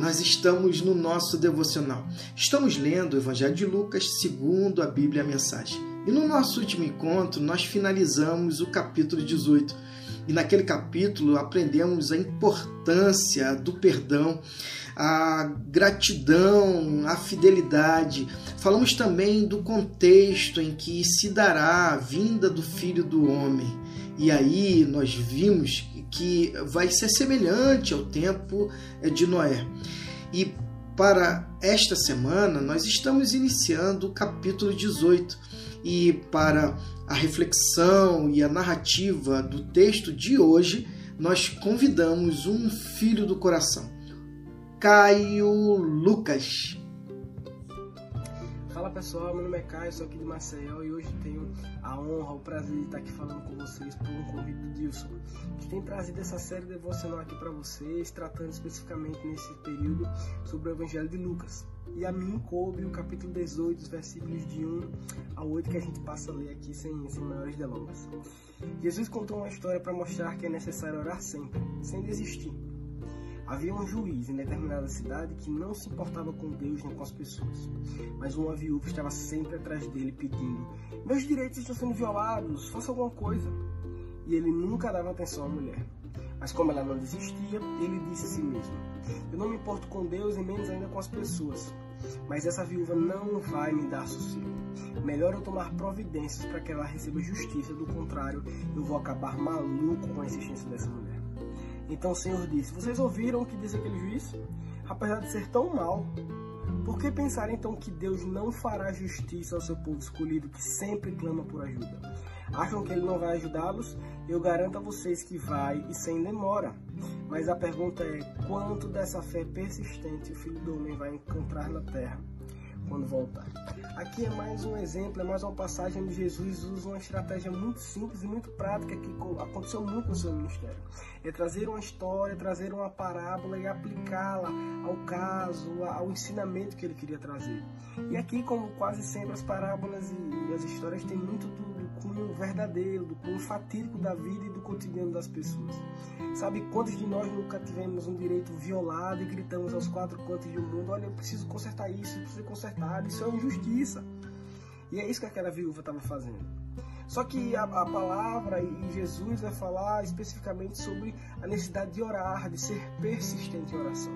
nós estamos no nosso devocional. Estamos lendo o Evangelho de Lucas segundo a Bíblia a Mensagem. E no nosso último encontro, nós finalizamos o capítulo 18. E naquele capítulo aprendemos a importância do perdão, a gratidão, a fidelidade. Falamos também do contexto em que se dará a vinda do Filho do Homem. E aí nós vimos que vai ser semelhante ao tempo de Noé. E para esta semana nós estamos iniciando o capítulo 18 e para a reflexão e a narrativa do texto de hoje nós convidamos um filho do coração, Caio Lucas. Fala pessoal, meu nome é Caio, sou aqui de Maceió e hoje tenho a honra, o prazer de estar aqui falando com vocês por um convite do Dilson, que tem trazido essa série devocional aqui para vocês, tratando especificamente nesse período sobre o Evangelho de Lucas. E a mim coube o capítulo 18, os versículos de 1 a 8 que a gente passa a ler aqui sem, sem maiores delongas. Jesus contou uma história para mostrar que é necessário orar sempre, sem desistir Havia um juiz em determinada cidade que não se importava com Deus nem com as pessoas, mas uma viúva estava sempre atrás dele pedindo: Meus direitos estão sendo violados, faça alguma coisa. E ele nunca dava atenção à mulher. Mas como ela não desistia, ele disse a si mesmo: Eu não me importo com Deus e menos ainda com as pessoas. Mas essa viúva não vai me dar sossego. Melhor eu tomar providências para que ela receba justiça, do contrário, eu vou acabar maluco com a existência dessa mulher. Então o Senhor disse: Vocês ouviram o que disse aquele juiz? Apesar de ser tão mau, por que pensar então que Deus não fará justiça ao seu povo escolhido que sempre clama por ajuda? Acham que ele não vai ajudá-los? Eu garanto a vocês que vai e sem demora. Mas a pergunta é: quanto dessa fé persistente o Filho do Homem vai encontrar na terra? Quando voltar. Aqui é mais um exemplo, é mais uma passagem onde Jesus usa uma estratégia muito simples e muito prática que aconteceu muito no seu ministério. É trazer uma história, trazer uma parábola e aplicá-la ao caso, ao ensinamento que ele queria trazer. E aqui, como quase sempre, as parábolas e as histórias têm muito do, cunho verdadeiro, do cunho fatídico da vida e do cotidiano das pessoas. Sabe quantos de nós nunca tivemos um direito violado e gritamos aos quatro cantos do mundo: olha, eu preciso consertar isso, eu preciso consertar, isso é injustiça. E é isso que aquela viúva estava fazendo. Só que a, a, palavra e Jesus vai falar especificamente sobre a necessidade de orar, de ser persistente em oração.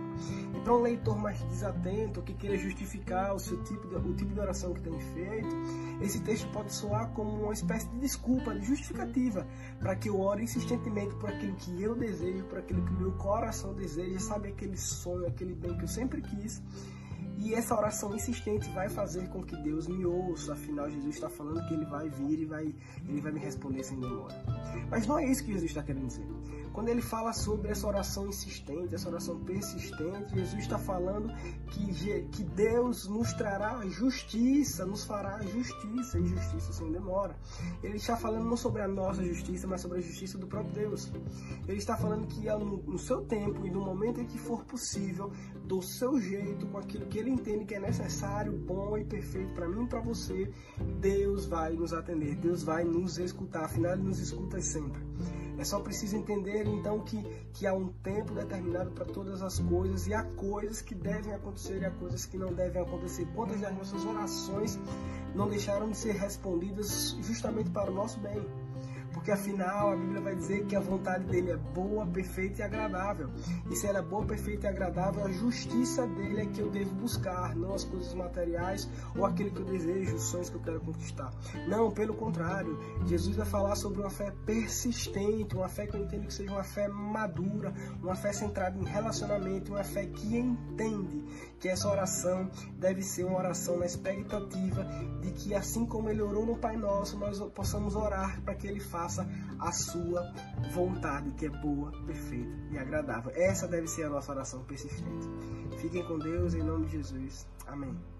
E para um leitor mais desatento, que queira justificar o seu tipo de, o tipo de oração que tem feito, esse texto pode soar como uma espécie de desculpa, de justificativa, para que eu ore insistentemente por aquilo que eu desejo, por aquilo que meu coração deseja, sabe aquele sonho, aquele bem que eu sempre quis e essa oração insistente vai fazer com que Deus me ouça. Afinal, Jesus está falando que Ele vai vir e vai, Ele vai me responder sem demora. Mas não é isso que Jesus está querendo dizer. Quando Ele fala sobre essa oração insistente, essa oração persistente, Jesus está falando que, que Deus nos trará justiça, nos fará justiça e justiça sem demora. Ele está falando não sobre a nossa justiça, mas sobre a justiça do próprio Deus. Ele está falando que no, no seu tempo e no momento em que for possível, do seu jeito, com aquilo que ele entende que é necessário, bom e perfeito para mim e para você, Deus vai nos atender, Deus vai nos escutar, afinal ele nos escuta sempre. É só preciso entender então que, que há um tempo determinado para todas as coisas e há coisas que devem acontecer e há coisas que não devem acontecer. Quantas das nossas orações não deixaram de ser respondidas justamente para o nosso bem? Porque afinal a Bíblia vai dizer que a vontade dele é boa, perfeita e agradável. E se ela é boa, perfeita e agradável, a justiça dele é que eu devo buscar, não as coisas materiais ou aquilo que eu desejo, os sonhos que eu quero conquistar. Não, pelo contrário, Jesus vai falar sobre uma fé persistente, uma fé que eu entendo que seja uma fé madura, uma fé centrada em relacionamento, uma fé que entende que essa oração deve ser uma oração na expectativa de que assim como ele orou no Pai Nosso, nós possamos orar para que ele faça faça a sua vontade, que é boa, perfeita e agradável. Essa deve ser a nossa oração persistente. Fiquem com Deus, em nome de Jesus. Amém.